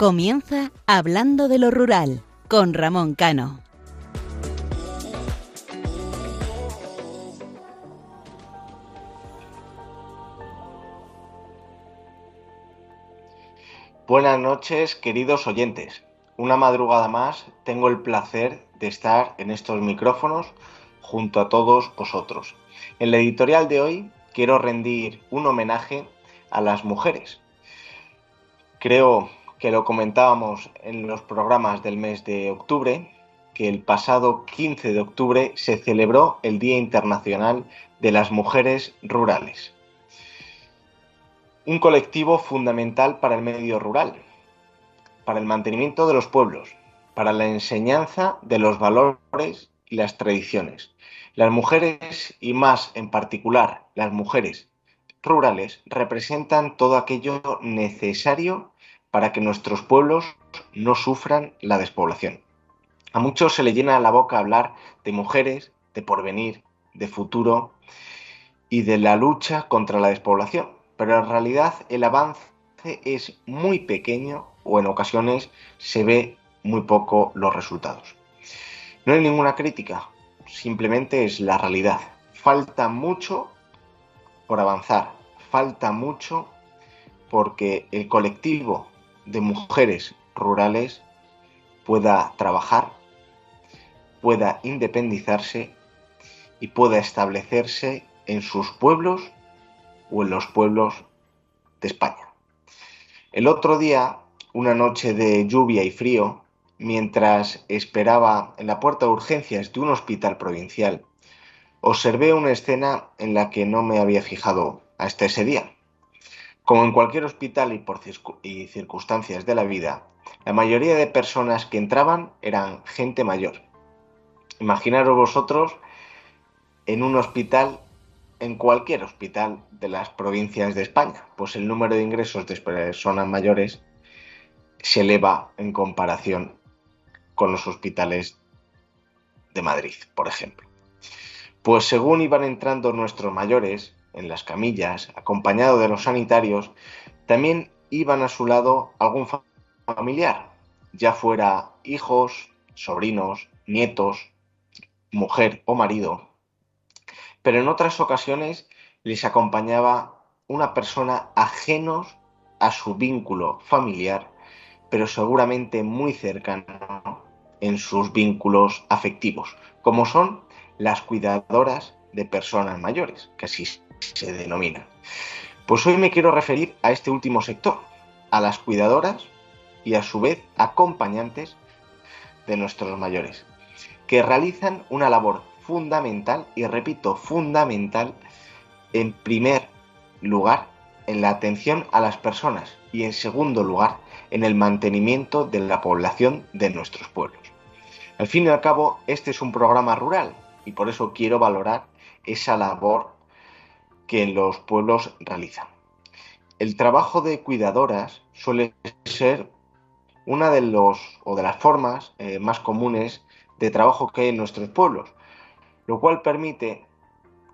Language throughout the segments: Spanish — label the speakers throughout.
Speaker 1: Comienza Hablando de lo Rural con Ramón Cano.
Speaker 2: Buenas noches, queridos oyentes. Una madrugada más tengo el placer de estar en estos micrófonos junto a todos vosotros. En la editorial de hoy quiero rendir un homenaje a las mujeres. Creo que lo comentábamos en los programas del mes de octubre, que el pasado 15 de octubre se celebró el Día Internacional de las Mujeres Rurales. Un colectivo fundamental para el medio rural, para el mantenimiento de los pueblos, para la enseñanza de los valores y las tradiciones. Las mujeres, y más en particular las mujeres rurales, representan todo aquello necesario para que nuestros pueblos no sufran la despoblación. A muchos se le llena la boca hablar de mujeres, de porvenir, de futuro y de la lucha contra la despoblación, pero en realidad el avance es muy pequeño o en ocasiones se ve muy poco los resultados. No hay ninguna crítica, simplemente es la realidad. Falta mucho por avanzar, falta mucho porque el colectivo de mujeres rurales pueda trabajar, pueda independizarse y pueda establecerse en sus pueblos o en los pueblos de España. El otro día, una noche de lluvia y frío, mientras esperaba en la puerta de urgencias de un hospital provincial, observé una escena en la que no me había fijado hasta ese día. Como en cualquier hospital y por circunstancias de la vida, la mayoría de personas que entraban eran gente mayor. Imaginaros vosotros en un hospital, en cualquier hospital de las provincias de España, pues el número de ingresos de personas mayores se eleva en comparación con los hospitales de Madrid, por ejemplo. Pues según iban entrando nuestros mayores, en las camillas, acompañado de los sanitarios, también iban a su lado algún familiar, ya fuera hijos, sobrinos, nietos, mujer o marido. Pero en otras ocasiones les acompañaba una persona ajenos a su vínculo familiar, pero seguramente muy cercano en sus vínculos afectivos, como son las cuidadoras de personas mayores, que así se denomina. Pues hoy me quiero referir a este último sector, a las cuidadoras y a su vez acompañantes de nuestros mayores, que realizan una labor fundamental, y repito, fundamental, en primer lugar, en la atención a las personas y en segundo lugar, en el mantenimiento de la población de nuestros pueblos. Al fin y al cabo, este es un programa rural y por eso quiero valorar esa labor que en los pueblos realizan. El trabajo de cuidadoras suele ser una de los las formas eh, más comunes de trabajo que hay en nuestros pueblos, lo cual permite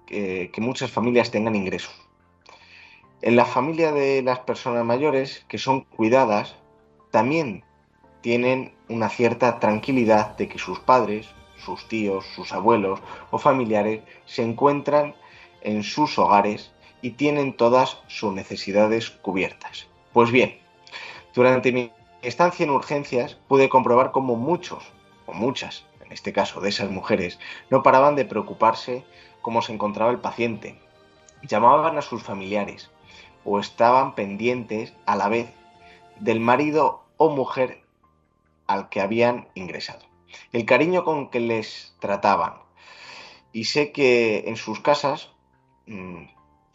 Speaker 2: que muchas familias tengan ingresos. En la familia de las personas mayores que son cuidadas, también tienen una cierta tranquilidad de que sus padres, sus tíos, sus abuelos o familiares se encuentran en sus hogares y tienen todas sus necesidades cubiertas. Pues bien, durante mi estancia en urgencias pude comprobar cómo muchos, o muchas, en este caso de esas mujeres, no paraban de preocuparse cómo se encontraba el paciente, llamaban a sus familiares o estaban pendientes a la vez del marido o mujer al que habían ingresado. El cariño con que les trataban. Y sé que en sus casas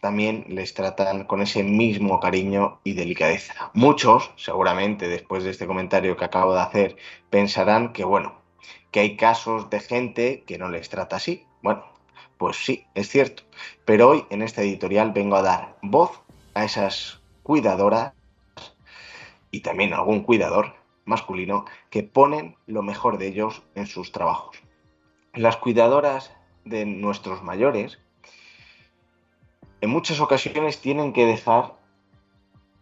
Speaker 2: también les tratan con ese mismo cariño y delicadeza. Muchos, seguramente después de este comentario que acabo de hacer, pensarán que, bueno, que hay casos de gente que no les trata así. Bueno, pues sí, es cierto. Pero hoy en esta editorial vengo a dar voz a esas cuidadoras y también a algún cuidador masculino que ponen lo mejor de ellos en sus trabajos. Las cuidadoras de nuestros mayores en muchas ocasiones tienen que dejar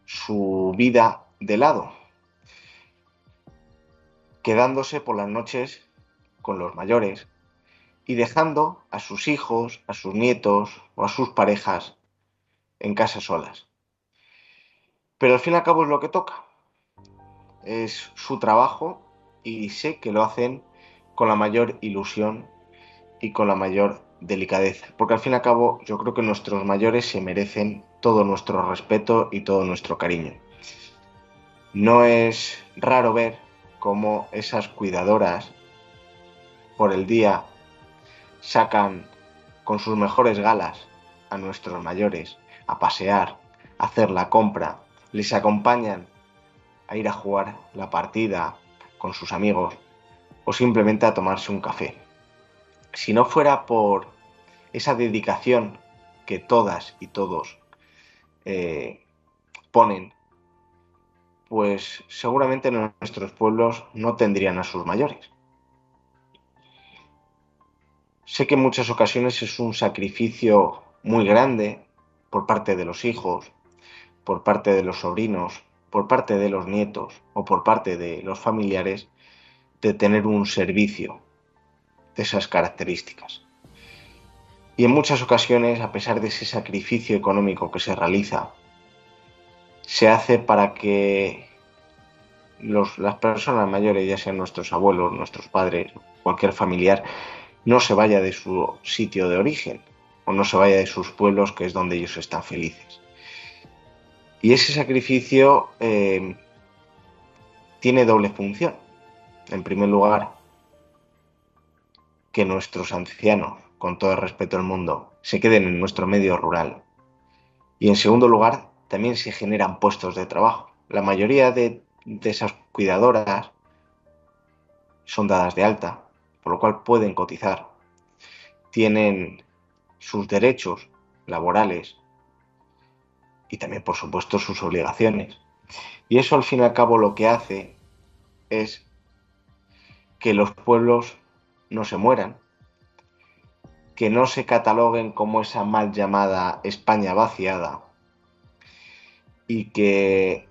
Speaker 2: su vida de lado. quedándose por las noches con los mayores y dejando a sus hijos, a sus nietos o a sus parejas en casa solas. Pero al fin y al cabo es lo que toca. Es su trabajo y sé que lo hacen con la mayor ilusión y con la mayor delicadeza. Porque al fin y al cabo yo creo que nuestros mayores se merecen todo nuestro respeto y todo nuestro cariño. No es raro ver cómo esas cuidadoras por el día sacan con sus mejores galas a nuestros mayores a pasear, a hacer la compra, les acompañan a ir a jugar la partida con sus amigos o simplemente a tomarse un café. Si no fuera por esa dedicación que todas y todos eh, ponen, pues seguramente nuestros pueblos no tendrían a sus mayores. Sé que en muchas ocasiones es un sacrificio muy grande por parte de los hijos, por parte de los sobrinos, por parte de los nietos o por parte de los familiares de tener un servicio esas características. Y en muchas ocasiones, a pesar de ese sacrificio económico que se realiza, se hace para que las personas mayores, ya sean nuestros abuelos, nuestros padres, cualquier familiar, no se vaya de su sitio de origen o no se vaya de sus pueblos, que es donde ellos están felices. Y ese sacrificio eh, tiene doble función. En primer lugar, que nuestros ancianos, con todo el respeto del mundo, se queden en nuestro medio rural. Y en segundo lugar, también se generan puestos de trabajo. La mayoría de, de esas cuidadoras son dadas de alta, por lo cual pueden cotizar. Tienen sus derechos laborales y también, por supuesto, sus obligaciones. Y eso al fin y al cabo lo que hace es que los pueblos no se mueran, que no se cataloguen como esa mal llamada España vaciada y que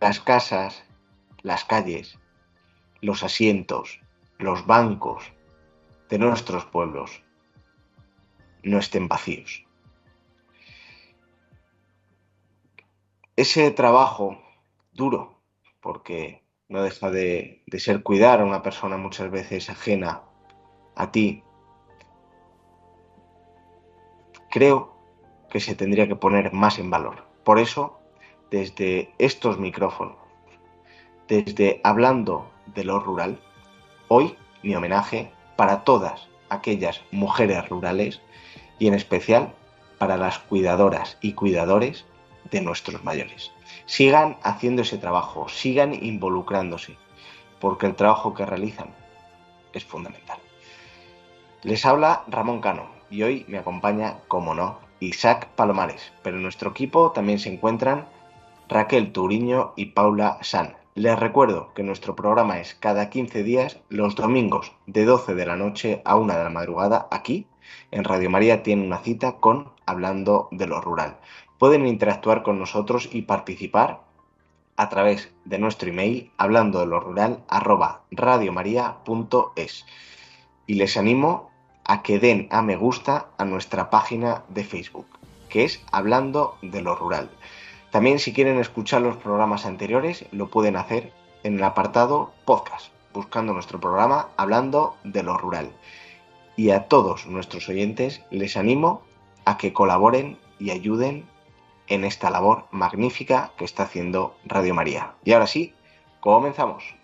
Speaker 2: las casas, las calles, los asientos, los bancos de nuestros pueblos no estén vacíos. Ese trabajo duro, porque no deja de, ser cuidar a una persona muchas veces ajena a ti, creo que se tendría que poner más en valor. Por eso, desde estos micrófonos, desde hablando de lo rural, hoy mi homenaje para todas aquellas mujeres rurales y en especial para las cuidadoras y cuidadores de nuestros mayores. Sigan haciendo ese trabajo, sigan involucrándose, porque el trabajo que realizan es fundamental. Les habla Ramón Cano y hoy me acompaña, como no, Isaac Palomares, pero en nuestro equipo también se encuentran Raquel Turiño y Paula San. Les recuerdo que nuestro programa es cada 15 días, los domingos de 12 de la noche a 1 de la madrugada, aquí en Radio María tiene una cita con Hablando de lo Rural. Pueden interactuar con nosotros y participar a través de nuestro email hablando de lo rural radiomaria.es y les animo a que den a me gusta a nuestra página de Facebook que es Hablando de lo Rural. También si quieren escuchar los programas anteriores lo pueden hacer en el apartado podcast, buscando nuestro programa Hablando de lo Rural. Y a todos nuestros oyentes les animo a que colaboren y ayuden en esta labor magnífica que está haciendo Radio María. Y ahora sí, comenzamos.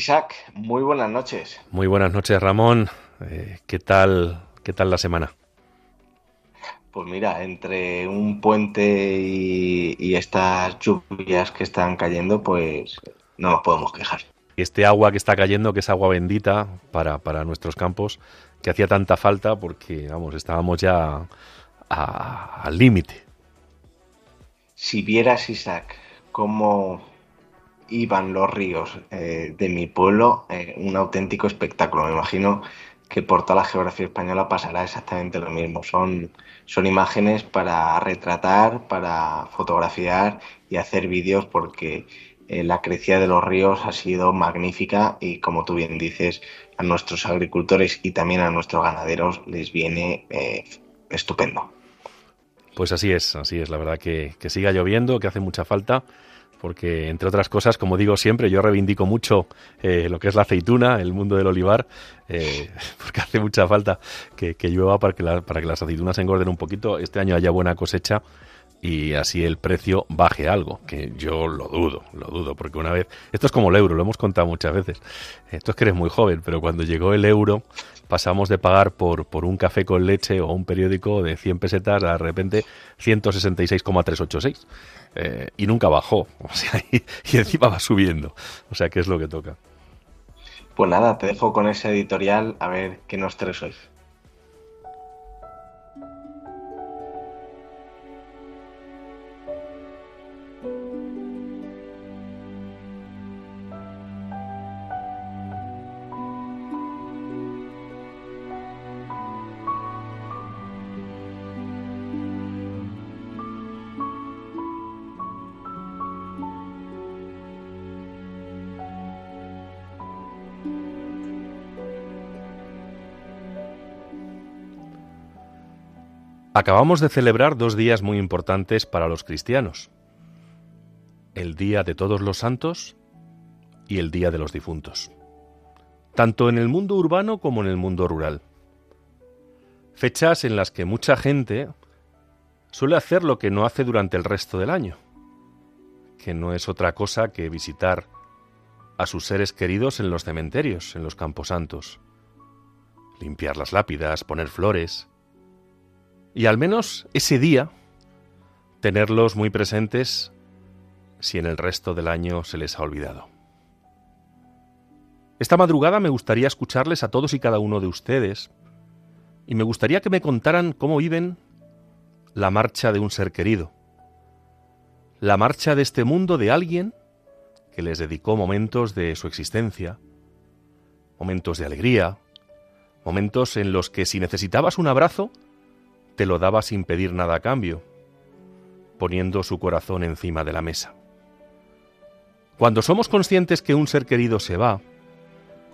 Speaker 2: Isaac, muy buenas noches.
Speaker 3: Muy buenas noches, Ramón. Eh, ¿Qué tal, qué tal la semana?
Speaker 2: Pues mira, entre un puente y, estas lluvias que están cayendo, pues no nos podemos quejar.
Speaker 3: Este agua que está cayendo, que es agua bendita para, para nuestros campos, que hacía tanta falta porque, vamos, estábamos ya al límite.
Speaker 2: Si vieras, Isaac, cómo iban los ríos eh, de mi pueblo, eh, un auténtico espectáculo. Me imagino que por toda la geografía española pasará exactamente lo mismo. Son, son imágenes para retratar, para fotografiar y hacer vídeos porque eh, la crecida de los ríos ha sido magnífica y como tú bien dices, a nuestros agricultores y también a nuestros ganaderos les viene estupendo.
Speaker 3: Pues así es, así es. La verdad que, que siga lloviendo, que hace mucha falta porque entre otras cosas, como digo siempre, yo reivindico mucho eh, lo que es la aceituna, el mundo del olivar, eh, porque hace mucha falta que, llueva para que, para que las aceitunas engorden un poquito, este año haya buena cosecha y así el precio baje algo, que yo lo dudo, lo dudo, porque una vez, esto es como el euro, lo hemos contado muchas veces, esto es que eres muy joven, pero cuando llegó el euro pasamos de pagar por, por un café con leche o un periódico de 100 pesetas a de repente 166,386 eh, y nunca bajó, o sea, y, y encima va subiendo, o sea, ¿qué es lo que toca?
Speaker 2: Pues nada, te dejo con ese editorial a ver qué nos traes hoy.
Speaker 3: Acabamos de celebrar dos días muy importantes para los cristianos. El Día de Todos los Santos y el Día de los Difuntos. Tanto en el mundo urbano como en el mundo rural. Fechas en las que mucha gente suele hacer lo que no hace durante el resto del año, que no es otra cosa que visitar a sus seres queridos en los cementerios, en los camposantos, limpiar las lápidas, poner flores, y al menos ese día tenerlos muy presentes si en el resto del año se les ha olvidado. Esta madrugada me gustaría escucharles a todos y cada uno de ustedes y me gustaría que me contaran cómo viven la marcha de un ser querido, la marcha de este mundo de alguien que les dedicó momentos de su existencia, momentos de alegría, momentos en los que si necesitabas un abrazo, te lo daba sin pedir nada a cambio, poniendo su corazón encima de la mesa. Cuando somos conscientes que un ser querido se va,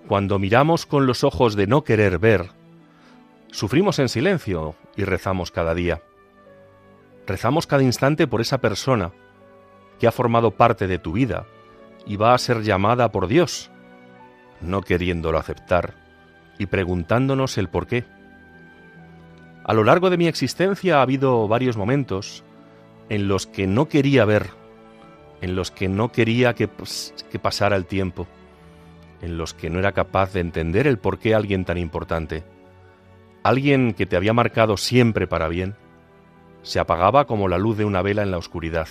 Speaker 3: cuando miramos con los ojos de no querer ver, sufrimos en silencio y rezamos cada día. Rezamos cada instante por esa persona que ha formado parte de tu vida y va a ser llamada por Dios, no queriéndolo aceptar y preguntándonos el por qué. A lo largo de mi existencia ha habido varios momentos en los que no quería ver, en los que no quería que, pues, que pasara el tiempo, en los que no era capaz de entender el por qué alguien tan importante, alguien que te había marcado siempre para bien, se apagaba como la luz de una vela en la oscuridad.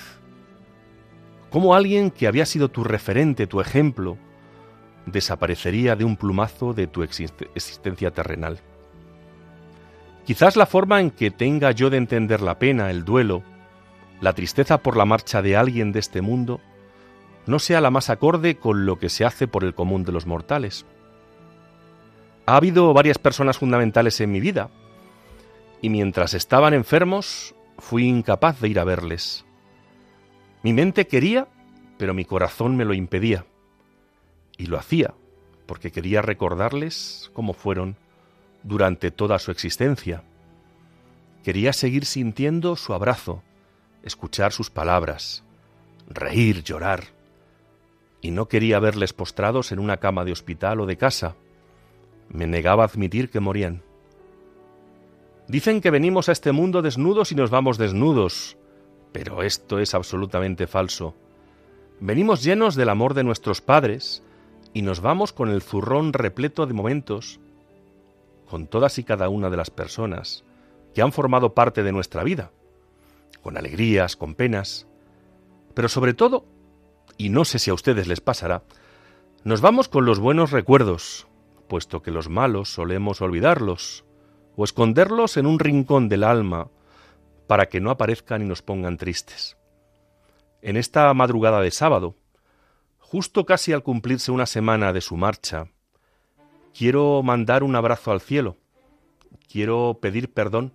Speaker 3: Como alguien que había sido tu referente, tu ejemplo, desaparecería de un plumazo de tu existencia terrenal. Quizás la forma en que tenga yo de entender la pena, el duelo, la tristeza por la marcha de alguien de este mundo, no sea la más acorde con lo que se hace por el común de los mortales. Ha habido varias personas fundamentales en mi vida, y mientras estaban enfermos fui incapaz de ir a verles. Mi mente quería, pero mi corazón me lo impedía. Y lo hacía, porque quería recordarles cómo fueron durante toda su existencia. Quería seguir sintiendo su abrazo, escuchar sus palabras, reír, llorar, y no quería verles postrados en una cama de hospital o de casa. Me negaba a admitir que morían. Dicen que venimos a este mundo desnudos y nos vamos desnudos, pero esto es absolutamente falso. Venimos llenos del amor de nuestros padres y nos vamos con el zurrón repleto de momentos con todas y cada una de las personas que han formado parte de nuestra vida, con alegrías, con penas, pero sobre todo y no sé si a ustedes les pasará, nos vamos con los buenos recuerdos, puesto que los malos solemos olvidarlos o esconderlos en un rincón del alma para que no aparezcan y nos pongan tristes. En esta madrugada de sábado, justo casi al cumplirse una semana de su marcha, quiero mandar un abrazo al cielo, quiero pedir perdón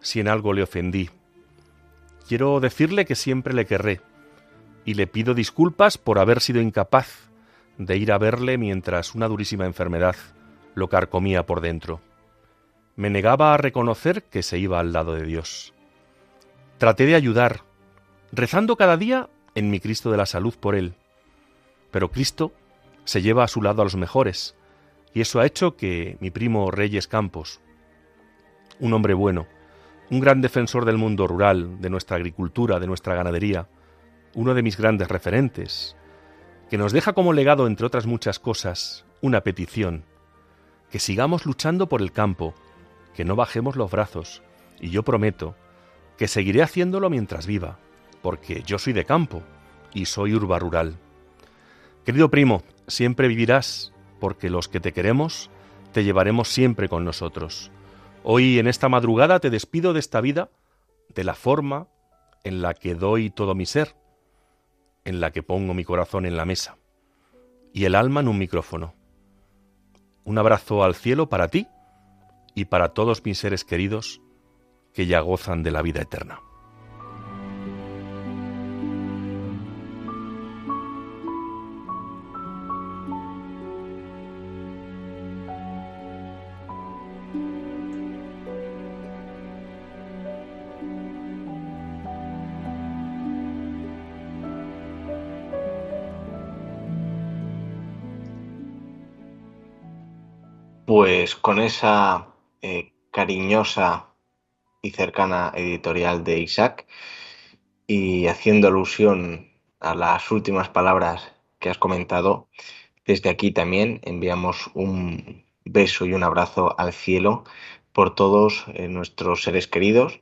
Speaker 3: si en algo le ofendí, quiero decirle que siempre le querré, y le pido disculpas por haber sido incapaz de ir a verle mientras una durísima enfermedad lo carcomía por dentro. Me negaba a reconocer que se iba al lado de Dios. Traté de ayudar, rezando cada día en mi Cristo de la salud por él. Pero Cristo se lleva a su lado a los mejores, y eso ha hecho que mi primo Reyes Campos, un hombre bueno, un gran defensor del mundo rural, de nuestra agricultura, de nuestra ganadería, uno de mis grandes referentes, que nos deja como legado, entre otras muchas cosas, una petición, que sigamos luchando por el campo, que no bajemos los brazos, y yo prometo que seguiré haciéndolo mientras viva, porque yo soy de campo y soy urba rural. Querido primo, siempre vivirás, porque los que te queremos te llevaremos siempre con nosotros. Hoy en esta madrugada te despido de esta vida de la forma en la que doy todo mi ser, en la que pongo mi corazón en la mesa y el alma en un micrófono. Un abrazo al cielo para ti y para todos mis seres queridos que ya gozan de la vida eterna.
Speaker 2: Pues con esa eh, cariñosa y cercana editorial de Isaac y haciendo alusión a las últimas palabras que has comentado, desde aquí también enviamos un beso y un abrazo al cielo por todos eh, nuestros seres queridos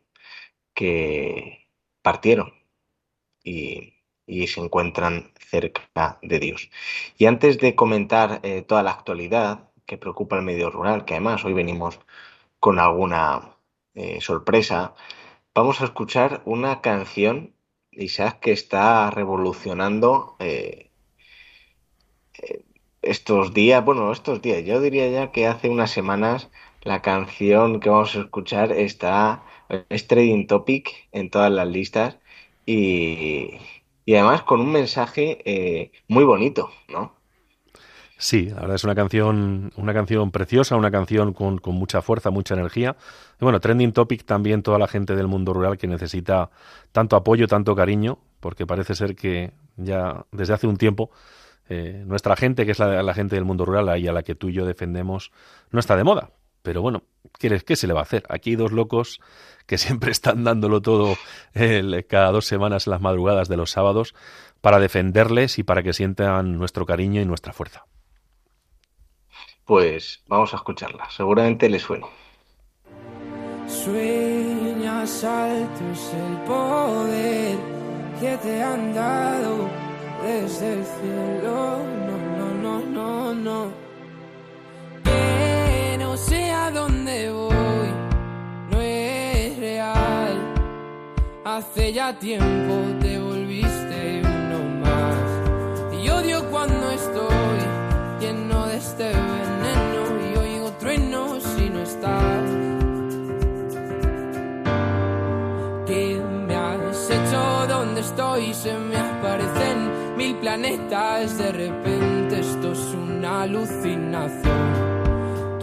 Speaker 2: que partieron y, se encuentran cerca de Dios. Y antes de comentar eh, toda la actualidad, que preocupa el medio rural, que además hoy venimos con alguna eh, sorpresa, vamos a escuchar una canción, Isaac, que está revolucionando eh, eh, estos días, bueno, estos días, yo diría ya que hace unas semanas la canción que vamos a escuchar está, es trading topic en todas las listas y, y además con un mensaje muy bonito, ¿no?
Speaker 3: Sí, la verdad es una canción, una canción preciosa, una canción con, mucha fuerza, mucha energía. Y bueno, trending topic también toda la gente del mundo rural que necesita tanto apoyo, tanto cariño, porque parece ser que ya desde hace un tiempo eh, nuestra gente, que es la, la, gente del mundo rural y a la que tú y yo defendemos, no está de moda. Pero bueno, ¿qué, qué se le va a hacer? Aquí hay dos locos que siempre están dándolo todo cada dos semanas en las madrugadas de los sábados para defenderles y para que sientan nuestro cariño y nuestra fuerza.
Speaker 2: Pues vamos a escucharla, seguramente le suene.
Speaker 4: Sueñas alto es el poder que te han dado desde el cielo. No, no, no, no, no. Que no sé a dónde voy, no es real. Hace ya tiempo te volviste uno más. Y odio cuando estoy ¿Qué me has hecho? ¿Dónde estoy? Se me aparecen mil planetas. De repente esto es una alucinación.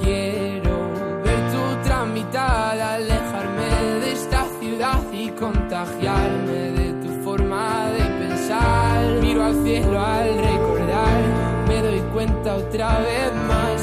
Speaker 4: Quiero ver tu tramitada, alejarme de esta ciudad y contagiarme de tu forma de pensar. Miro al cielo al recordar, me doy cuenta otra vez más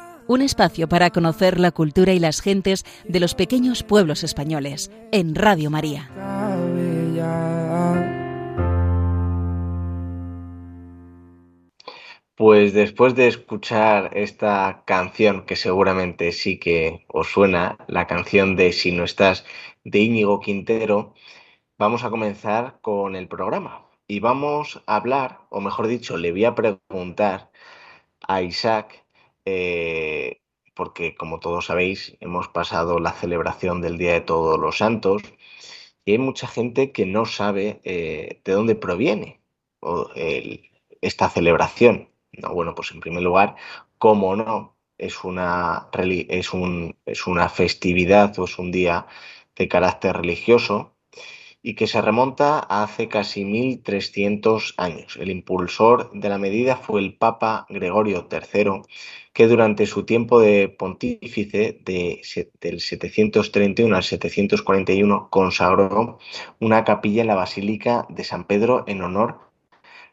Speaker 1: un espacio para conocer la cultura y las gentes de los pequeños pueblos españoles, en Radio María.
Speaker 2: Pues después de escuchar esta canción, que seguramente sí que os suena, la canción de Si no estás de Íñigo Quintero, vamos a comenzar con el programa. Y vamos a hablar, o mejor dicho, le voy a preguntar a Isaac, eh, porque como todos sabéis, hemos pasado la celebración del Día de Todos los Santos y hay mucha gente que no sabe eh, de dónde proviene esta celebración. No, bueno, pues en primer lugar, cómo no, es una, es un- es una festividad o es un día de carácter religioso y que se remonta a hace casi 1300 años. El impulsor de la medida fue el Papa Gregorio III, que durante su tiempo de pontífice de del 731 al 741 consagró una capilla en la Basílica de San Pedro en honor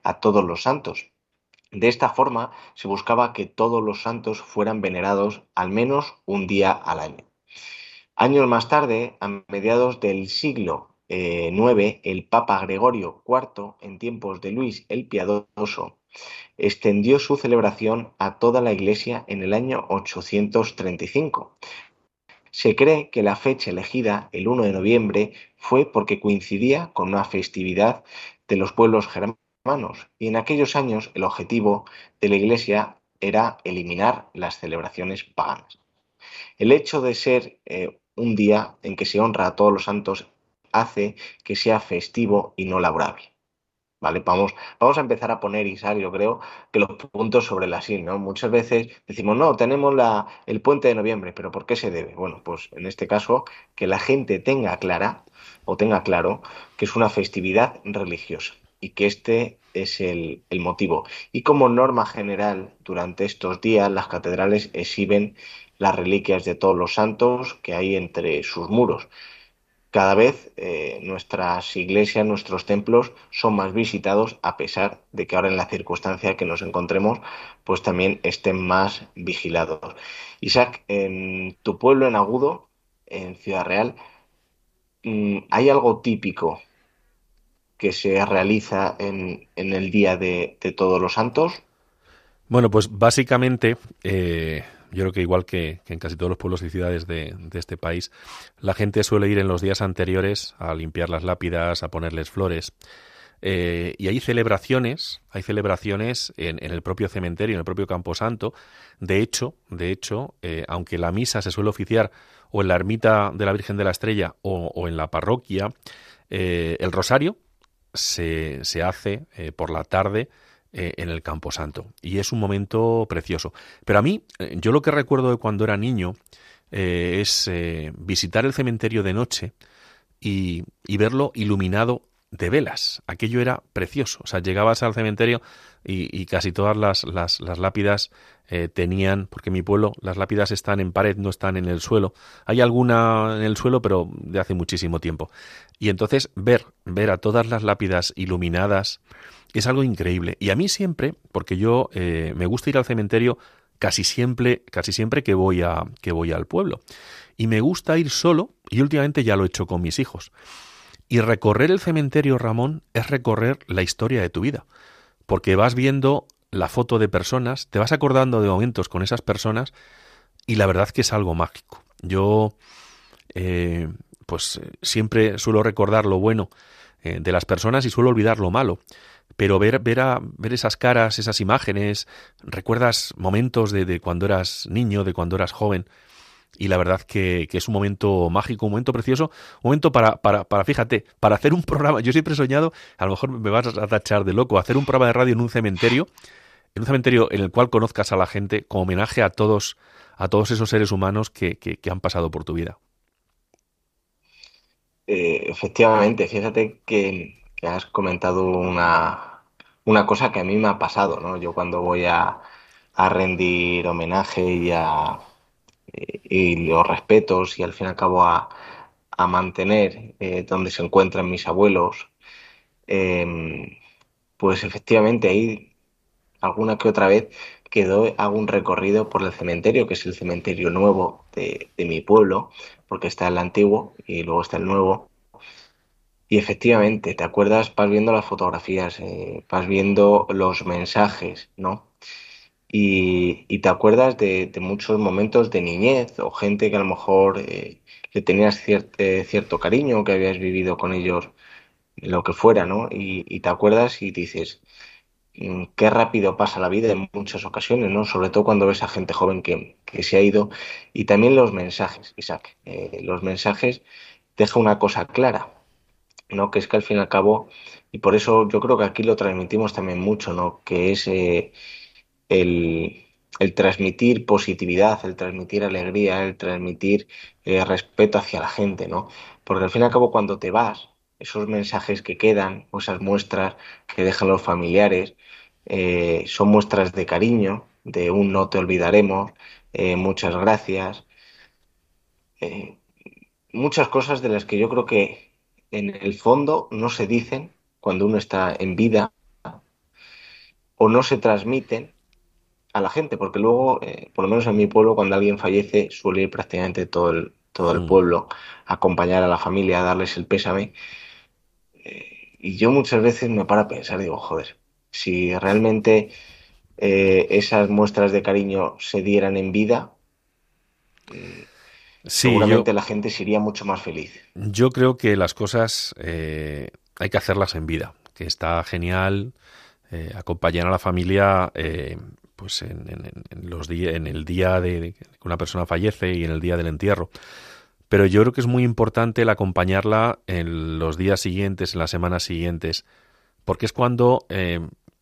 Speaker 2: a todos los santos. De esta forma se buscaba que todos los santos fueran venerados al menos un día al año. Años más tarde, a mediados del siglo eh, IX, el Papa Gregorio IV, en tiempos de Luis el Piadoso, extendió su celebración a toda la Iglesia en el año 835. Se cree que la fecha elegida, el 1 de noviembre, fue porque coincidía con una festividad de los pueblos germanos y en aquellos años el objetivo de la Iglesia era eliminar las celebraciones paganas. El hecho de ser eh, un día en que se honra a todos los santos hace que sea festivo y no laborable. ¿Vale? Vamos, vamos a empezar a poner, Isaac, yo creo que los puntos sobre las sí, ¿no? Muchas veces decimos, no, tenemos la, el puente de noviembre, pero ¿por qué se debe? Bueno, pues en este caso, que la gente tenga clara o tenga claro que es una festividad religiosa y que este es el, el motivo. Y como norma general, durante estos días las catedrales exhiben las reliquias de todos los santos que hay entre sus muros. Cada vez eh, nuestras iglesias, nuestros templos son más visitados a pesar de que ahora en la circunstancia que nos encontremos pues también estén más vigilados. Isaac, en tu pueblo en Agudo, en Ciudad Real, mm, ¿hay algo típico que se realiza en, en el Día de, Todos los Santos?
Speaker 3: Bueno, pues básicamente, eh, yo creo que igual que, en casi todos los pueblos y ciudades de, este país, la gente suele ir en los días anteriores a limpiar las lápidas, a ponerles flores. Eh, y hay celebraciones, hay celebraciones en, el propio cementerio, en el propio camposanto. De hecho, de hecho, eh, aunque la misa se suele oficiar o en la ermita de la Virgen de la Estrella o, en la parroquia, eh, el rosario se, se hace por la tarde eh, en el Camposanto. Y es un momento precioso. Pero a mí, eh, yo lo que recuerdo de cuando era niño eh, es visitar el cementerio de noche y, y verlo iluminado de velas. Aquello era precioso. O sea, llegabas al cementerio y, casi todas las, las, lápidas eh, tenían, porque en mi pueblo las lápidas están en pared, no están en el suelo. Hay alguna en el suelo, pero de hace muchísimo tiempo. Y entonces ver, ver a todas las lápidas iluminadas es algo increíble. Y a mí siempre, porque yo eh, me gusta ir al cementerio casi siempre, casi siempre que voy a, que voy al pueblo. Y me gusta ir solo, y últimamente ya lo he hecho con mis hijos. Y recorrer el cementerio, Ramón, es recorrer la historia de tu vida, porque vas viendo la foto de personas, te vas acordando de momentos con esas personas y la verdad que es algo mágico. Yo, eh, pues siempre suelo recordar lo bueno eh, de las personas y suelo olvidar lo malo. Pero ver, ver, a, ver esas caras, esas imágenes, recuerdas momentos de, de cuando eras niño, de cuando eras joven, y la verdad que, es un momento mágico, un momento precioso, un momento para, para, para, fíjate, para hacer un programa, yo siempre he soñado, a lo mejor me vas a tachar de loco, hacer un programa de radio en un cementerio, en un cementerio en el cual conozcas a la gente como homenaje a todos, a todos esos seres humanos que, que, han pasado por tu vida.
Speaker 2: Eh, efectivamente, fíjate que, has comentado una, una cosa que a mí me ha pasado, ¿no? Yo cuando voy a, a rendir homenaje y a y los respetos y al fin y al cabo a, mantener eh, donde se encuentran mis abuelos, em, pues efectivamente ahí alguna que otra vez quedó, hago un recorrido por el cementerio, que es el cementerio nuevo de, mi pueblo, porque está el antiguo y luego está el nuevo. Y efectivamente, te acuerdas, vas viendo las fotografías, eh, vas viendo los mensajes, ¿no? y, te acuerdas de, muchos momentos de niñez o gente que a lo mejor eh, le tenías eh, cierto cariño, que habías vivido con ellos lo que fuera, ¿no? Y, te acuerdas y dices, mm, qué rápido pasa la vida en muchas ocasiones, ¿no? Sobre todo cuando ves a gente joven que, se ha ido. Y también los mensajes, Isaac. Eh, los mensajes deja una cosa clara, ¿no? Que es que al fin y al cabo, y por eso yo creo que aquí lo transmitimos también mucho, ¿no? Que es el, transmitir positividad, el transmitir alegría, el transmitir eh, respeto hacia la gente, ¿no? Porque al fin y al cabo cuando te vas, esos mensajes que quedan o esas muestras que dejan los familiares eh, son muestras de cariño, de un no te olvidaremos, eh, muchas gracias, muchas cosas de las que yo creo que en el fondo no se dicen cuando uno está en vida o no se transmiten a la gente, porque luego, eh, por lo menos en mi pueblo, cuando alguien fallece, suele ir prácticamente todo el, todo el mm. pueblo a acompañar a la familia, a darles el pésame. Eh, y yo muchas veces me paro a pensar, digo, joder, si realmente eh, esas muestras de cariño se dieran en vida, seguramente la gente sería mucho más feliz.
Speaker 3: Yo creo que las cosas hay que hacerlas en vida, que está genial. acompañar a la familia pues en, los en el día de, que una persona fallece y en el día del entierro. Pero yo creo que es muy importante el acompañarla en los días siguientes, en las semanas siguientes, porque es cuando, eh,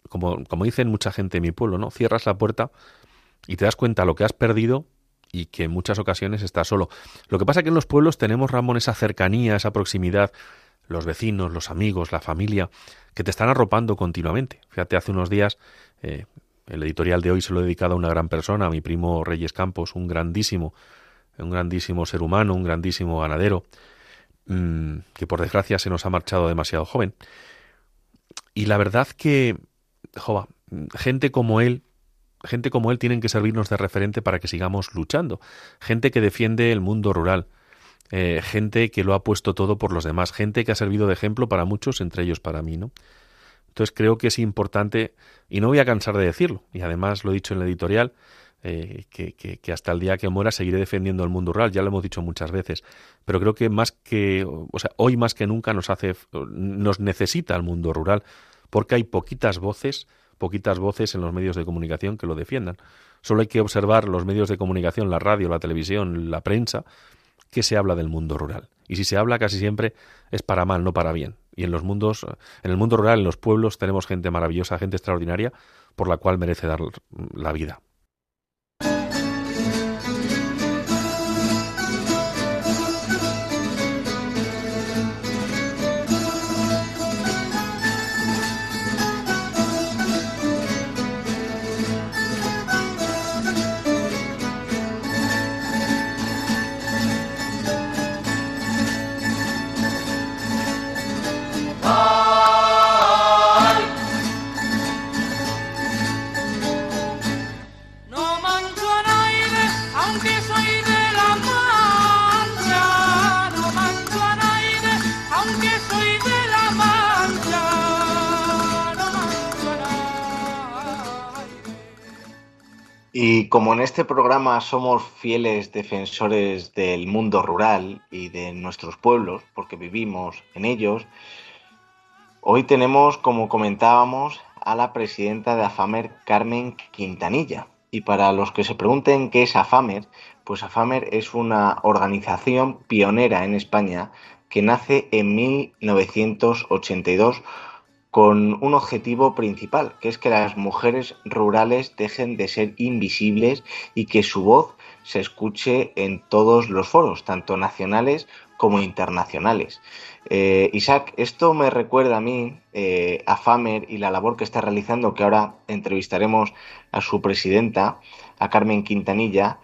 Speaker 3: como, como dicen mucha gente en mi pueblo, ¿no? Cierras la puerta y te das cuenta de lo que has perdido y que en muchas ocasiones estás solo. Lo que pasa es que en los pueblos tenemos, Ramón, esa cercanía, esa proximidad, los vecinos, los amigos, la familia, que te están arropando continuamente. Fíjate, hace unos días eh, el editorial de hoy se lo he dedicado a una gran persona, a mi primo Reyes Campos, un grandísimo, un grandísimo ser humano, un grandísimo ganadero, mm, que por desgracia se nos ha marchado demasiado joven. Y la verdad que, jova, gente como él, gente como él tienen que servirnos de referente para que sigamos luchando. Gente que defiende el mundo rural, eh, gente que lo ha puesto todo por los demás, gente que ha servido de ejemplo para muchos, entre ellos para mí, ¿no? Entonces creo que es importante, y no voy a cansar de decirlo, y además lo he dicho en la editorial, eh, que, hasta el día que muera seguiré defendiendo el mundo rural, ya lo hemos dicho muchas veces, pero creo que más que, o sea, hoy más que nunca nos hace, nos necesita el mundo rural, porque hay poquitas voces, poquitas voces en los medios de comunicación que lo defiendan. Solo hay que observar los medios de comunicación, la radio, la televisión, la prensa, que se habla del mundo rural. Y si se habla casi siempre es para mal, no para bien. Y en los mundos, en el mundo rural, en los pueblos, tenemos gente maravillosa, gente extraordinaria, por la cual merece dar la vida.
Speaker 2: Y como en este programa somos fieles defensores del mundo rural y de nuestros pueblos, porque vivimos en ellos, hoy tenemos, como comentábamos, a la presidenta de AFAMER, Carmen Quintanilla. Y para los que se pregunten qué es AFAMER, pues AFAMER es una organización pionera en España que nace en 1982 con un objetivo principal, que es que las mujeres rurales dejen de ser invisibles y que su voz se escuche en todos los foros, tanto nacionales como internacionales. Eh, Isaac, esto me recuerda a mí, eh, a Famer y la labor que está realizando, que ahora entrevistaremos a su presidenta, a Carmen Quintanilla,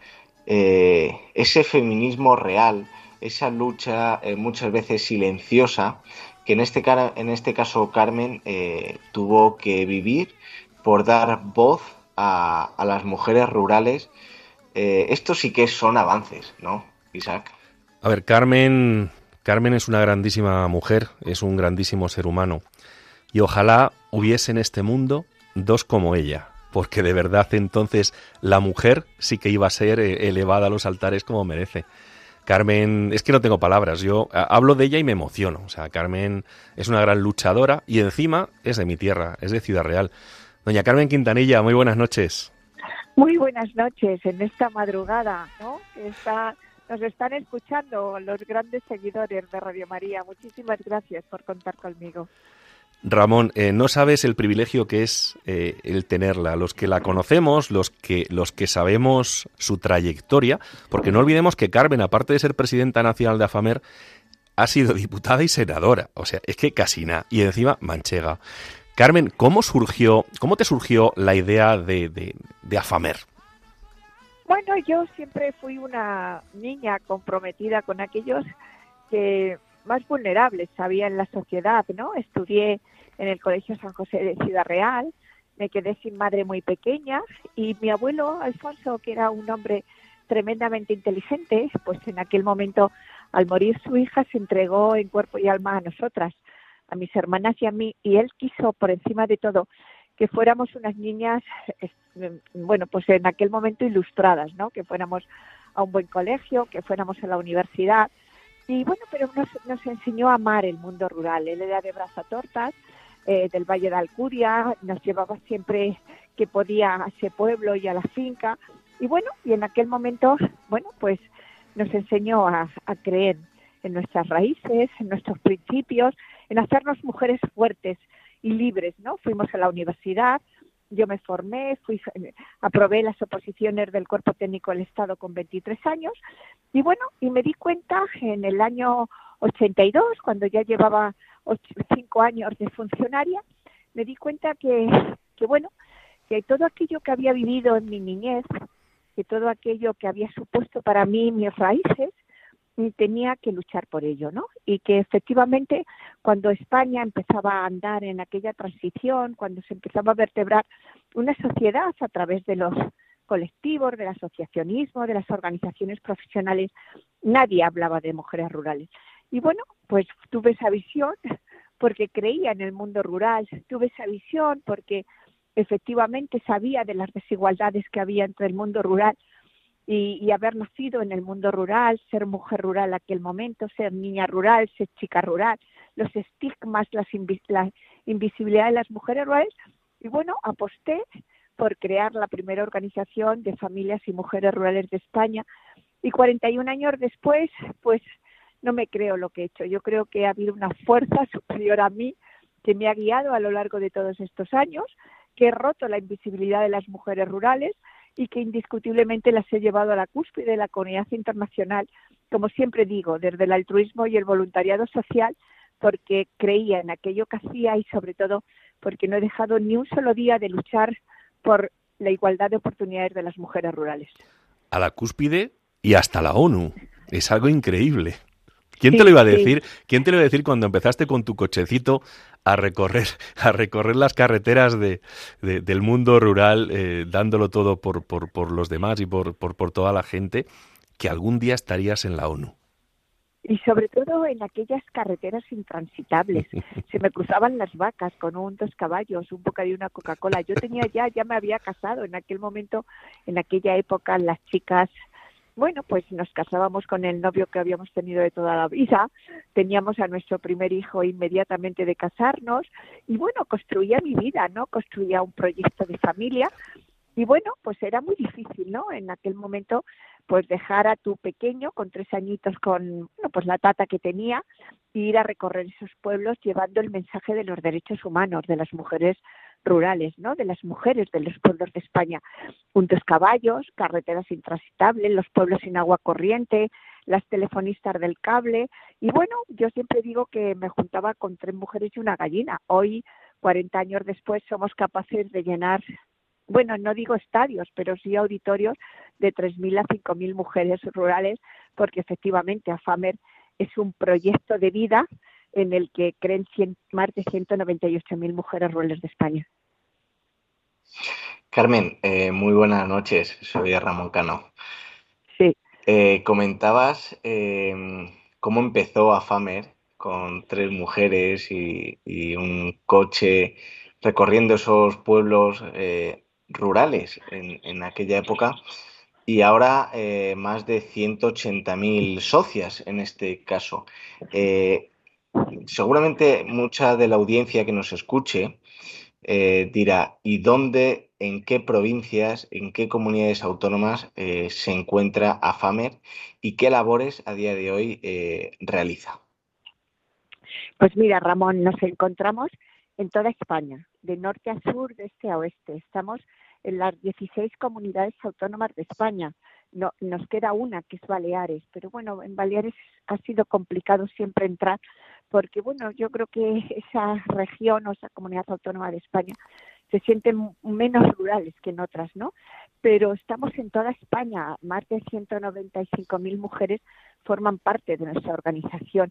Speaker 2: eh, ese feminismo real, esa lucha muchas veces silenciosa que en este, en este caso Carmen eh, tuvo que vivir por dar voz a, las mujeres rurales. Eh, esto sí que son avances, ¿no, Isaac?
Speaker 3: A ver, Carmen, Carmen es una grandísima mujer, es un grandísimo ser humano. Y ojalá hubiese en este mundo dos como ella, porque de verdad entonces la mujer sí que iba a ser eh, elevada a los altares como merece. Carmen, es que no tengo palabras, yo hablo de ella y me emociono. O sea, Carmen es una gran luchadora y encima es de mi tierra, es de Ciudad Real. Doña Carmen Quintanilla, muy buenas noches.
Speaker 5: Muy buenas noches en esta madrugada, ¿no? Está, nos están escuchando los grandes seguidores de Radio María. Muchísimas gracias por contar conmigo.
Speaker 3: Ramón, eh, no sabes el privilegio que es eh, el tenerla. Los que la conocemos, los que, los que sabemos su trayectoria, porque no olvidemos que Carmen, aparte de ser presidenta nacional de AFAMER, ha sido diputada y senadora. O sea, es que casi nada. Y encima manchega. Carmen, ¿cómo surgió, cómo te surgió la idea de, de, de AFAMER?
Speaker 5: Bueno, yo siempre fui una niña comprometida con aquellos que más vulnerables había en la sociedad, ¿no? Estudié en el Colegio San José de Ciudad Real, me quedé sin madre muy pequeña y mi abuelo Alfonso, que era un hombre tremendamente inteligente, pues en aquel momento, al morir su hija, se entregó en cuerpo y alma a nosotras, a mis hermanas y a mí, y él quiso, por encima de todo, que fuéramos unas niñas, bueno, pues en aquel momento ilustradas, ¿no? Que fuéramos a un buen colegio, que fuéramos a la universidad. Y bueno, pero nos, nos enseñó a amar el mundo rural. Él era de Brazatortas, eh, del Valle de Alcuria, nos llevaba siempre que podía a ese pueblo y a la finca. Y bueno, y en aquel momento, bueno, pues nos enseñó a, a creer en nuestras raíces, en nuestros principios, en hacernos mujeres fuertes y libres, ¿no? Fuimos a la universidad, yo me formé, fui, aprobé las oposiciones del Cuerpo Técnico del Estado con 23 años y bueno, y me di cuenta en el año 82, cuando ya llevaba cinco años de funcionaria, me di cuenta que, que, bueno, que todo aquello que había vivido en mi niñez, que todo aquello que había supuesto para mí mis raíces, tenía que luchar por ello, ¿no? Y que efectivamente cuando España empezaba a andar en aquella transición, cuando se empezaba a vertebrar una sociedad a través de los colectivos, del asociacionismo, de las organizaciones profesionales, nadie hablaba de mujeres rurales. Y bueno, pues tuve esa visión porque creía en el mundo rural, tuve esa visión porque efectivamente sabía de las desigualdades que había entre el mundo rural y, haber nacido en el mundo rural, ser mujer rural aquel momento, ser niña rural, ser chica rural, los estigmas, las la invisibilidad de las mujeres rurales. Y bueno, aposté por crear la primera organización de familias y mujeres rurales de España. Y 41 años después, pues no me creo lo que he hecho. Yo creo que ha habido una fuerza superior a mí que me ha guiado a lo largo de todos estos años, que he roto la invisibilidad de las mujeres rurales y que indiscutiblemente las he llevado a la cúspide de la comunidad internacional, como siempre digo, desde el altruismo y el voluntariado social, porque creía en aquello que hacía y sobre todo porque no he dejado ni un solo día de luchar por la igualdad de oportunidades de las mujeres rurales.
Speaker 3: A la cúspide y hasta la ONU. Es algo increíble. ¿Quién te lo iba a decir? ¿Quién te lo iba a decir cuando empezaste con tu cochecito a recorrer, a recorrer las carreteras de, del mundo rural, eh, dándolo todo por, por, por, los demás y por, por, por toda la gente, que algún día estarías en la ONU?
Speaker 5: y sobre todo en aquellas carreteras intransitables. Se me cruzaban las vacas con un dos caballos, un bocadillo y una Coca-Cola. Yo tenía ya, ya me había casado en aquel momento, en aquella época las chicas bueno, pues nos casábamos con el novio que habíamos tenido de toda la vida, teníamos a nuestro primer hijo inmediatamente de casarnos y bueno, construía mi vida, ¿no? Construía un proyecto de familia y bueno, pues era muy difícil, ¿no? En aquel momento, pues dejar a tu pequeño con tres añitos con, bueno, pues la tata que tenía, e ir a recorrer esos pueblos llevando el mensaje de los derechos humanos, de las mujeres rurales, ¿no? De las mujeres de los pueblos de España. Juntos caballos, carreteras intransitables, los pueblos sin agua corriente, las telefonistas del cable. Y bueno, yo siempre digo que me juntaba con tres mujeres y una gallina. Hoy, 40 años después, somos capaces de llenar bueno, no digo estadios, pero sí auditorios de 3.000 a 5.000 mujeres rurales, porque efectivamente AFAMER es un proyecto de vida en el que creen más de 198.000 mujeres rurales de España.
Speaker 2: Carmen, eh, muy buenas noches, soy Ramón Cano.
Speaker 5: Sí.
Speaker 2: Eh, comentabas eh, cómo empezó AFAMER con tres mujeres y, y un coche recorriendo esos pueblos rurales en, aquella época y ahora eh, más de 180.000 socias en este caso. Eh, seguramente mucha de la audiencia que nos escuche eh, dirá, ¿y dónde, en qué provincias, en qué comunidades autónomas se encuentra AFAMER y qué labores a día de hoy realiza?
Speaker 5: Pues mira, Ramón, nos encontramos en toda España, de norte a sur, de este a oeste. Estamos en las 16 comunidades autónomas de España. No, nos queda una, que es Baleares, pero bueno, en Baleares ha sido complicado siempre entrar, porque bueno, yo creo que esa región o esa comunidad autónoma de España se sienten menos rurales que en otras, ¿no? Pero estamos en toda España, más de 195.000 mujeres forman parte de nuestra organización.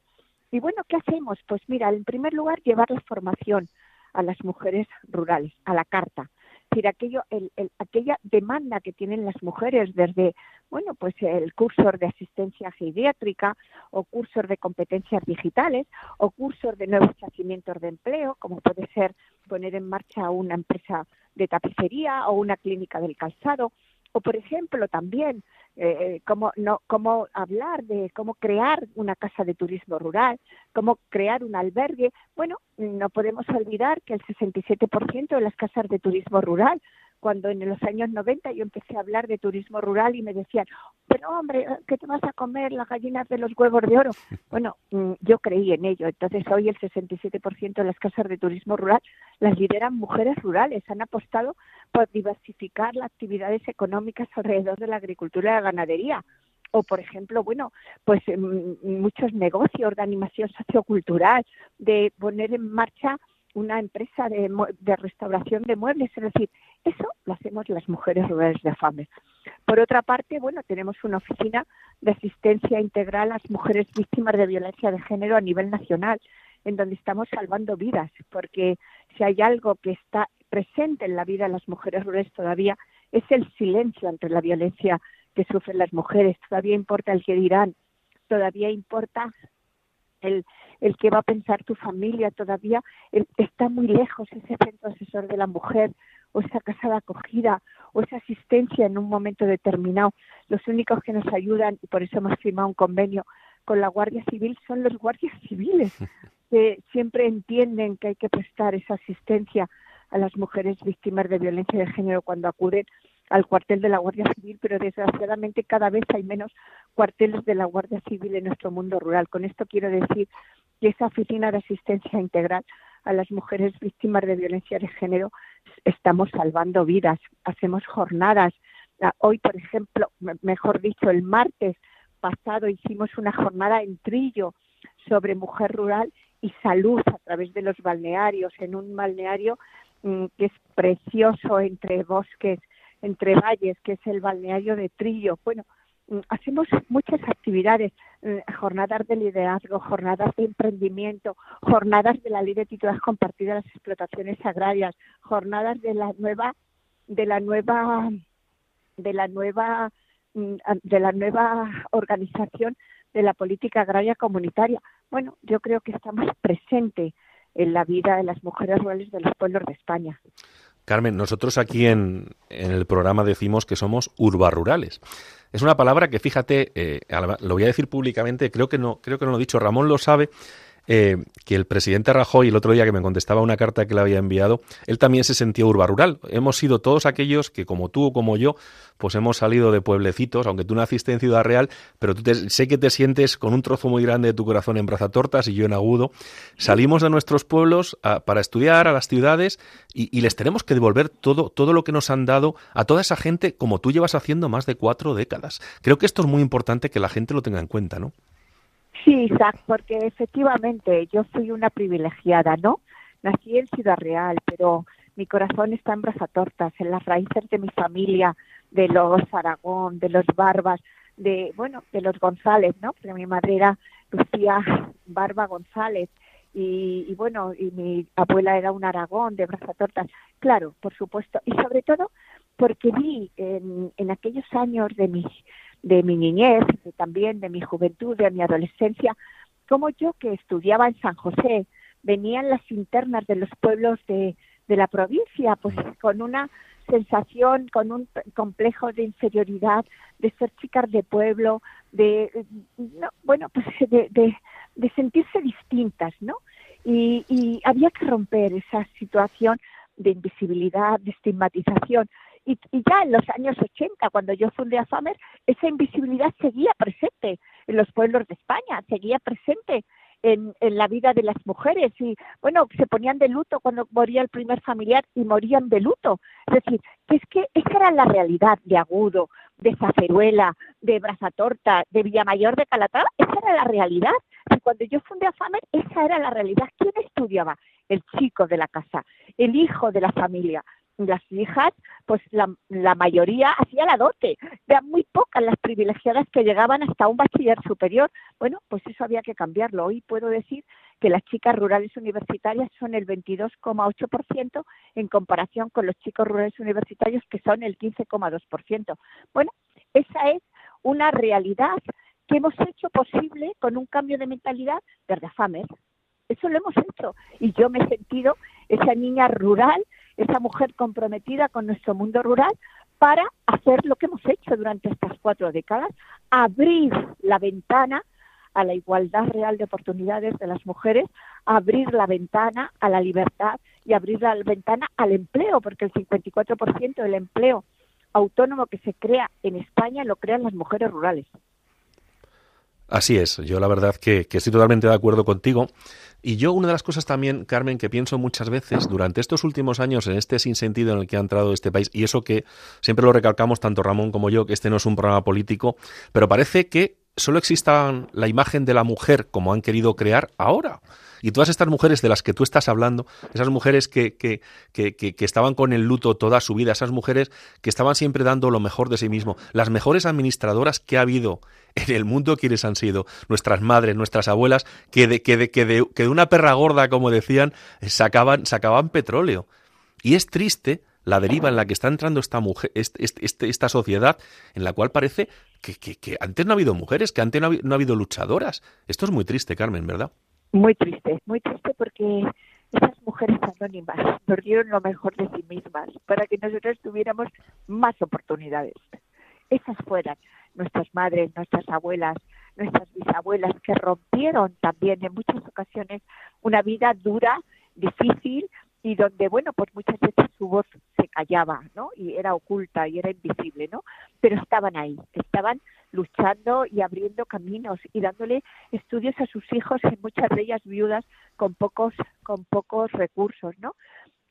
Speaker 5: Y bueno, ¿qué hacemos? Pues mira, en primer lugar, llevar la formación a las mujeres rurales, a la carta decir, aquello, el, aquella demanda que tienen las mujeres desde, bueno, pues el curso de asistencia geriátrica o cursos de competencias digitales o cursos de nuevos yacimientos de empleo, como puede ser poner en marcha una empresa de tapicería o una clínica del calzado, o por ejemplo también eh, cómo, no, cómo hablar de cómo crear una casa de turismo rural, cómo crear un albergue. Bueno, no podemos olvidar que el 67% de las casas de turismo rural cuando en los años 90 yo empecé a hablar de turismo rural y me decían, pero hombre, ¿qué te vas a comer las gallinas de los huevos de oro? Bueno, mm, yo creí en ello. Entonces hoy el 67% de las casas de turismo rural las lideran mujeres rurales. Han apostado por diversificar las actividades económicas alrededor de la agricultura y la ganadería o por ejemplo, bueno, pues mm, muchos negocios de animación sociocultural, de poner en marcha una empresa de, de, restauración de muebles, es decir, eso lo hacemos las mujeres rurales de AFAME. Por otra parte, bueno, tenemos una oficina de asistencia integral a las mujeres víctimas de violencia de género a nivel nacional, en donde estamos salvando vidas, porque si hay algo que está presente en la vida de las mujeres rurales todavía es el silencio ante la violencia que sufren las mujeres. Todavía importa el que dirán, todavía importa el, el que va a pensar tu familia todavía está muy lejos ese centro asesor de la mujer o esa casa de acogida o esa asistencia en un momento determinado. Los únicos que nos ayudan, y por eso hemos firmado un convenio con la Guardia Civil, son los guardias civiles, que siempre entienden que hay que prestar esa asistencia a las mujeres víctimas de violencia de género cuando acuden al cuartel de la Guardia Civil, pero desgraciadamente cada vez hay menos cuarteles de la Guardia Civil en nuestro mundo rural. Con esto quiero decir que esa oficina de asistencia integral a las mujeres víctimas de violencia de género estamos salvando vidas, hacemos jornadas. Ah, hoy, por ejemplo, mejor dicho, el martes pasado hicimos una jornada en Trillo sobre mujer rural y salud a través de los balnearios, en un balneario mm, que es precioso entre bosques, entre valles, que es el balneario de Trillo. Bueno, Mm, hacemos muchas actividades, eh, jornadas de liderazgo, jornadas de emprendimiento, jornadas de la ley de titulares compartidas de las explotaciones agrarias, jornadas de la nueva, de la nueva, de la nueva, mm, de la nueva organización de la política agraria comunitaria. Bueno, yo creo que está más presente en la vida de las mujeres rurales de los pueblos de España.
Speaker 3: Carmen, nosotros aquí en, el programa decimos que somos urbarurales. Es una palabra que, fíjate, eh, lo voy a decir públicamente, creo que no, creo que no lo he dicho, Ramón lo sabe, eh, que el presidente Rajoy, el otro día que me contestaba una carta que le había enviado, él también se sentía urba rural. Hemos sido todos aquellos que, como tú o como yo, pues hemos salido de pueblecitos, aunque tú naciste en Ciudad Real, pero tú sé que te sientes con un trozo muy grande de tu corazón en Brazatortas y yo en Agudo. Salimos de nuestros pueblos para estudiar a las ciudades y, y, les tenemos que devolver todo, todo lo que nos han dado a toda esa gente, como tú llevas haciendo más de cuatro décadas. Creo que esto es muy importante que la gente lo tenga en cuenta, ¿no?
Speaker 5: Sí, Isaac, porque efectivamente yo fui una privilegiada, ¿no? Nací en Ciudad Real, pero mi corazón está en Brazatortas, en las raíces de mi familia, de los Aragón, de los Barbas, de, bueno, de los González, ¿no? Porque mi madre era Lucía Barba González y, y bueno, y mi abuela era un Aragón de Brazatortas. Claro, por supuesto. Y sobre todo porque vi en, en aquellos años de mi de mi niñez, también de mi juventud, de mi adolescencia, como yo que estudiaba en San José, venían las internas de los pueblos de, de la provincia, pues con una sensación, con un complejo de inferioridad, de ser chicas de pueblo, de, no, bueno, pues de, de, de, sentirse distintas, ¿no? Y, y había que romper esa situación de invisibilidad, de estigmatización. Y, ya en los años 80, cuando yo fundé a FAMER, esa invisibilidad seguía presente en los pueblos de España, seguía presente en, en, la vida de las mujeres y bueno, se ponían de luto cuando moría el primer familiar y morían de luto. Es decir, que es que esa era la realidad de Agudo, de Zaferuela, de Brazatorta, de Villamayor de Calatrava, esa era la realidad. Y cuando yo fundé a FAMER, esa era la realidad. ¿Quién estudiaba? El chico de la casa, el hijo de la familia las hijas, pues la, la mayoría hacía la dote. Eran muy pocas las privilegiadas que llegaban hasta un bachiller superior. Bueno, pues eso había que cambiarlo. Hoy puedo decir que las chicas rurales universitarias son el 22,8% en comparación con los chicos rurales universitarios que son el 15,2%. Bueno, esa es una realidad que hemos hecho posible con un cambio de mentalidad de FAMES. Eso lo hemos hecho. Y yo me he sentido esa niña rural esa mujer comprometida con nuestro mundo rural para hacer lo que hemos hecho durante estas cuatro décadas, abrir la ventana a la igualdad real de oportunidades de las mujeres, abrir la ventana a la libertad y abrir la ventana al empleo, porque el 54% del empleo autónomo que se crea en España lo crean las mujeres rurales.
Speaker 3: Así es, yo la verdad que, estoy totalmente de acuerdo contigo. Y yo una de las cosas también, Carmen, que pienso muchas veces durante estos últimos años en este sinsentido en el que ha entrado este país, y eso que siempre lo recalcamos tanto Ramón como yo, que este no es un programa político, pero parece que solo exista la imagen de la mujer como han querido crear ahora. Y todas estas mujeres de las que tú estás hablando, esas mujeres que, que, que, que, estaban con el luto toda su vida, esas mujeres que estaban siempre dando lo mejor de sí mismo, las mejores administradoras que ha habido en el mundo, quienes han sido nuestras madres, nuestras abuelas, que de, que de, que de, que de una perra gorda, como decían, sacaban, sacaban petróleo. Y es triste la deriva en la que está entrando esta mujer, este, este, esta sociedad, en la cual parece que, que, que, antes no ha habido mujeres, que antes no ha habido luchadoras. Esto es muy triste, Carmen, ¿verdad?
Speaker 5: Muy triste, muy triste porque esas mujeres anónimas nos dieron lo mejor de sí mismas para que nosotros tuviéramos más oportunidades. Esas fueran nuestras madres, nuestras abuelas, nuestras bisabuelas, que rompieron también en muchas ocasiones una vida dura, difícil, y donde, bueno, pues muchas veces su voz se callaba, ¿no? Y era oculta y era invisible, ¿no? Pero estaban ahí, estaban luchando y abriendo caminos y dándole estudios a sus hijos, en muchas de ellas viudas con pocos, con pocos recursos, ¿no?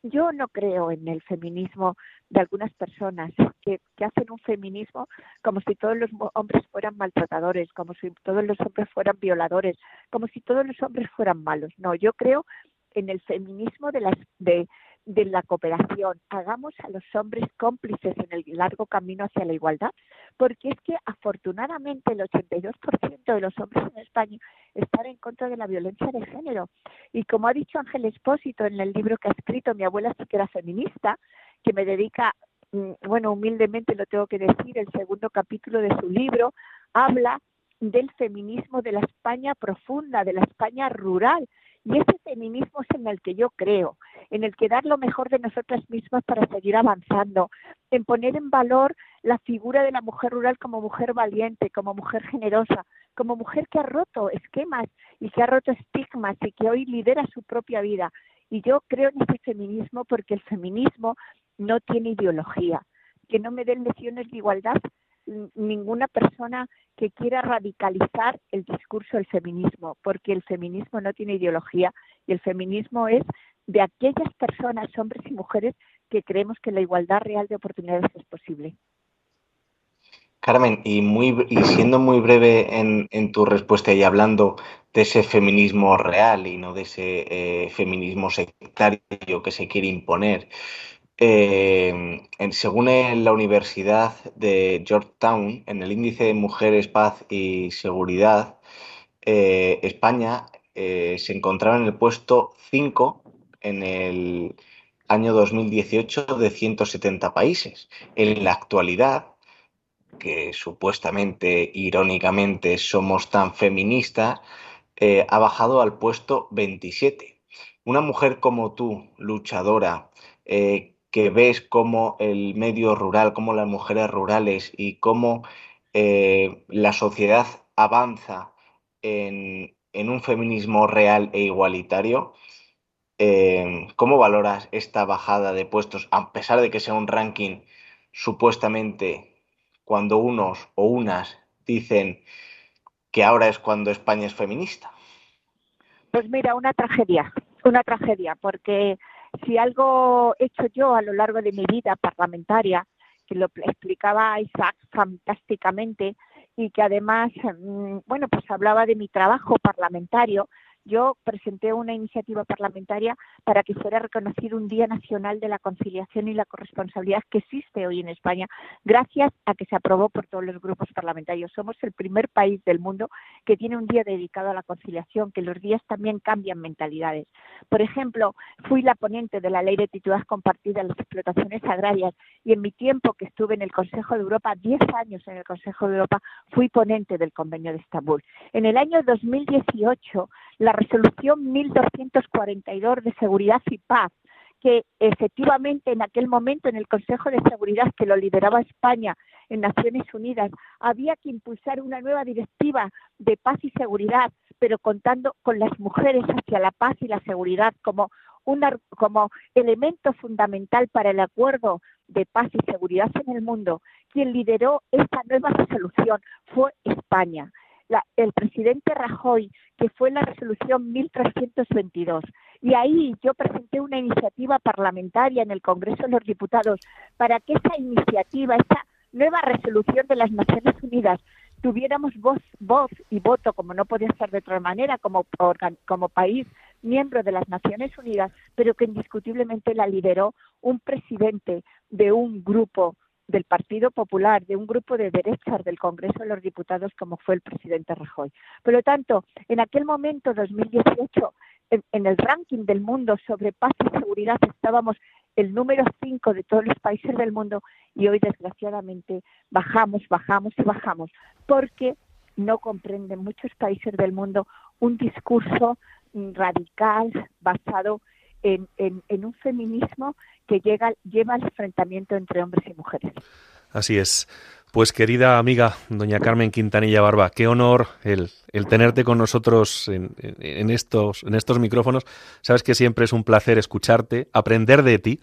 Speaker 5: Yo no creo en el feminismo de algunas personas que, que hacen un feminismo como si todos los hombres fueran maltratadores, como si todos los hombres fueran violadores, como si todos los hombres fueran malos. No, yo creo en el feminismo de, las, de, de la cooperación, hagamos a los hombres cómplices en el largo camino hacia la igualdad, porque es que afortunadamente el 82% de los hombres en España están en contra de la violencia de género. Y como ha dicho Ángel Espósito en el libro que ha escrito, mi abuela sí que era feminista, que me dedica, mm, bueno, humildemente lo tengo que decir, el segundo capítulo de su libro habla del feminismo de la España profunda, de la España rural. Y ese feminismo es en el que yo creo, en el que dar lo mejor de nosotras mismas para seguir avanzando, en poner en valor la figura de la mujer rural como mujer valiente, como mujer generosa, como mujer que ha roto esquemas y que ha roto estigmas y que hoy lidera su propia vida. Y yo creo en ese feminismo porque el feminismo no tiene ideología. Que no me den lecciones de igualdad ninguna persona que quiera radicalizar el discurso del feminismo, porque el feminismo no tiene ideología y el feminismo es de aquellas personas, hombres y mujeres, que creemos que la igualdad real de oportunidades es posible.
Speaker 2: Carmen, y, muy, y siendo muy breve en, tu respuesta y hablando de ese feminismo real y no de ese eh, feminismo sectario que se quiere imponer, eh, según la Universidad de Georgetown, en el índice de mujeres, paz y seguridad, eh, España eh, se encontraba en el puesto 5 en el año 2018 de 170 países. En la actualidad, que supuestamente, irónicamente, somos tan feministas, ha bajado al puesto 27. Una mujer como tú, luchadora, que ves cómo el medio rural, cómo las mujeres rurales y cómo eh, la sociedad avanza en, un feminismo real e igualitario, eh, ¿cómo valoras esta bajada de puestos, a pesar de que sea un ranking supuestamente cuando unos o unas dicen que ahora es cuando España es feminista?
Speaker 5: Pues mira, una tragedia, una tragedia, porque si algo he hecho yo a lo largo de mi vida parlamentaria, que lo explicaba Isaac fantásticamente y que además, mm, bueno, pues hablaba de mi trabajo parlamentario, yo presenté una iniciativa parlamentaria para que fuera reconocido un Día Nacional de la Conciliación y la Corresponsabilidad que existe hoy en España, gracias a que se aprobó por todos los grupos parlamentarios. Somos el primer país del mundo que tiene un día dedicado a la conciliación, que los días también cambian mentalidades. Por ejemplo, fui la ponente de la Ley de Titularidad Compartida en las explotaciones agrarias y en mi tiempo que estuve en el Consejo de Europa, 10 años en el Consejo de Europa, fui ponente del Convenio de Estambul. En el año 2018, la resolución 1242 de Seguridad y Paz, que efectivamente en aquel momento en el Consejo de Seguridad que lo lideraba España en Naciones Unidas había que impulsar una nueva directiva de paz y seguridad, pero contando con las mujeres hacia la paz y la seguridad como una, como elemento fundamental para el acuerdo de paz y seguridad en el mundo. Quien lideró esta nueva resolución fue España el presidente Rajoy, que fue la resolución 1322. Y ahí yo presenté una iniciativa parlamentaria en el Congreso de los Diputados para que esa iniciativa, esa nueva resolución de las Naciones Unidas, tuviéramos voz, voz y voto, como no podía ser de otra manera, como, como país miembro de las Naciones Unidas, pero que indiscutiblemente la lideró un presidente de un grupo del Partido Popular, de un grupo de derechas del Congreso de los Diputados como fue el presidente Rajoy. Por lo tanto, en aquel momento, 2018, en, el ranking del mundo sobre paz y seguridad estábamos el número 5 de todos los países del mundo y hoy desgraciadamente bajamos, bajamos y bajamos porque no comprenden muchos países del mundo un discurso radical basado en, en un feminismo que llega, lleva al enfrentamiento entre hombres y mujeres.
Speaker 3: Así es. Pues querida amiga, doña Carmen Quintanilla Barba, qué honor el, tenerte con nosotros en, estos, en estos micrófonos. Sabes que siempre es un placer escucharte, aprender de ti.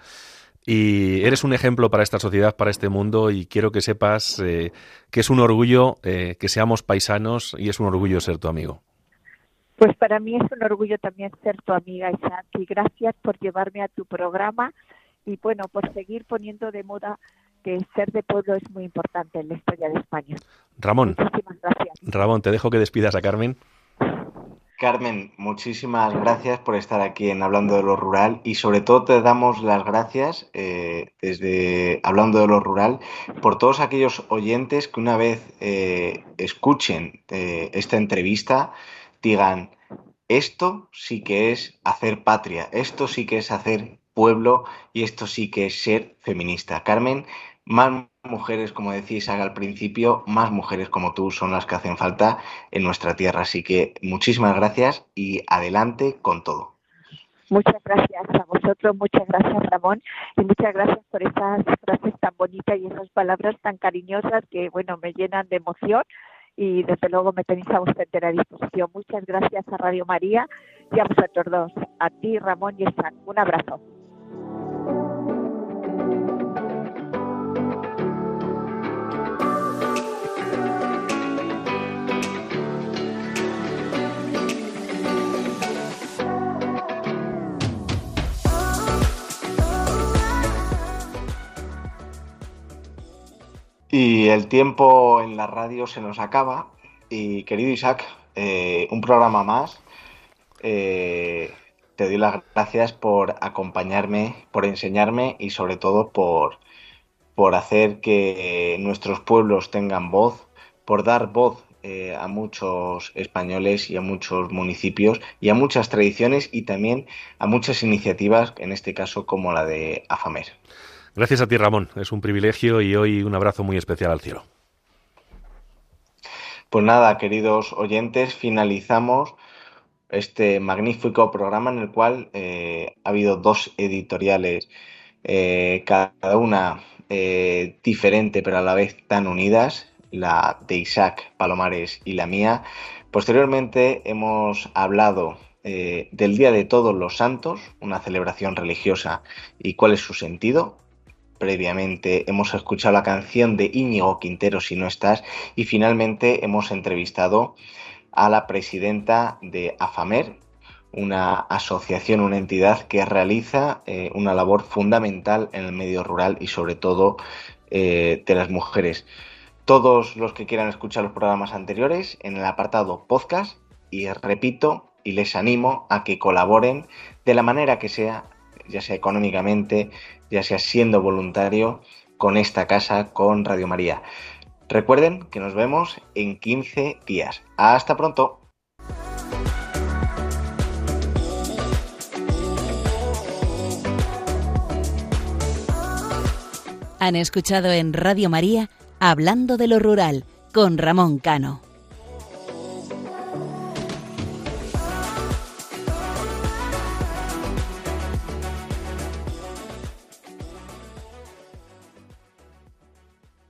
Speaker 3: Y eres un ejemplo para esta sociedad, para este mundo, y quiero que sepas eh, que es un orgullo eh, que seamos paisanos y es un orgullo ser tu amigo.
Speaker 5: Pues para mí es un orgullo también ser tu amiga, Isaac, y gracias por llevarme a tu programa y bueno, por seguir poniendo de moda que ser de pueblo es muy importante en la historia de España.
Speaker 3: Ramón. Muchísimas gracias. Ramón, te dejo que despidas a Carmen.
Speaker 2: Carmen, muchísimas gracias por estar aquí en Hablando de lo Rural y sobre todo te damos las gracias eh, desde Hablando de lo Rural por todos aquellos oyentes que una vez eh, escuchen eh, esta entrevista digan, esto sí que es hacer patria, esto sí que es hacer pueblo y esto sí que es ser feminista. Carmen, mujeres, como decís al principio, más mujeres como tú son las que hacen falta en nuestra tierra. Así que muchísimas gracias y adelante con todo.
Speaker 5: Muchas gracias a vosotros, muchas gracias Ramón y muchas gracias por esas frases tan bonitas y esas palabras tan cariñosas que, bueno, me llenan de emoción y desde luego me tenéis a vuestra entera disposición. Muchas gracias a Radio María y a vosotros dos, a ti Ramón y Isaac. Un abrazo.
Speaker 2: Y el tiempo en la radio se nos acaba. Y querido Isaac, eh, un programa más. Eh, te doy las gracias por acompañarme, por enseñarme y sobre todo por, por hacer que nuestros pueblos tengan voz, por dar voz eh, a muchos españoles y a muchos municipios y a muchas tradiciones y también a muchas iniciativas, en este caso como la de AFAMER.
Speaker 3: Gracias a ti, Ramón. Es un privilegio y hoy un abrazo muy especial al cielo.
Speaker 2: Pues nada, queridos oyentes, finalizamos este magnífico programa en el cual eh, ha habido dos editoriales, eh, cada una eh, diferente pero a la vez tan unidas, la de Isaac Palomares y la mía. Posteriormente hemos hablado del Día de Todos los Santos, una celebración religiosa y cuál es su sentido, previamente hemos escuchado la canción de Íñigo Quintero, Si no estás, y finalmente hemos entrevistado a la presidenta de AFAMER, una asociación, una entidad que realiza eh, una labor fundamental en el medio rural y sobre todo eh, de las mujeres. Todos los que quieran escuchar los programas anteriores en el apartado podcast y repito y les animo a que colaboren de la manera que sea, ya sea económicamente, ya sea siendo voluntario con esta casa, con Radio María. Recuerden que nos vemos en 15 días. Hasta pronto.
Speaker 1: Han escuchado en Radio María Hablando de lo Rural con Ramón Cano.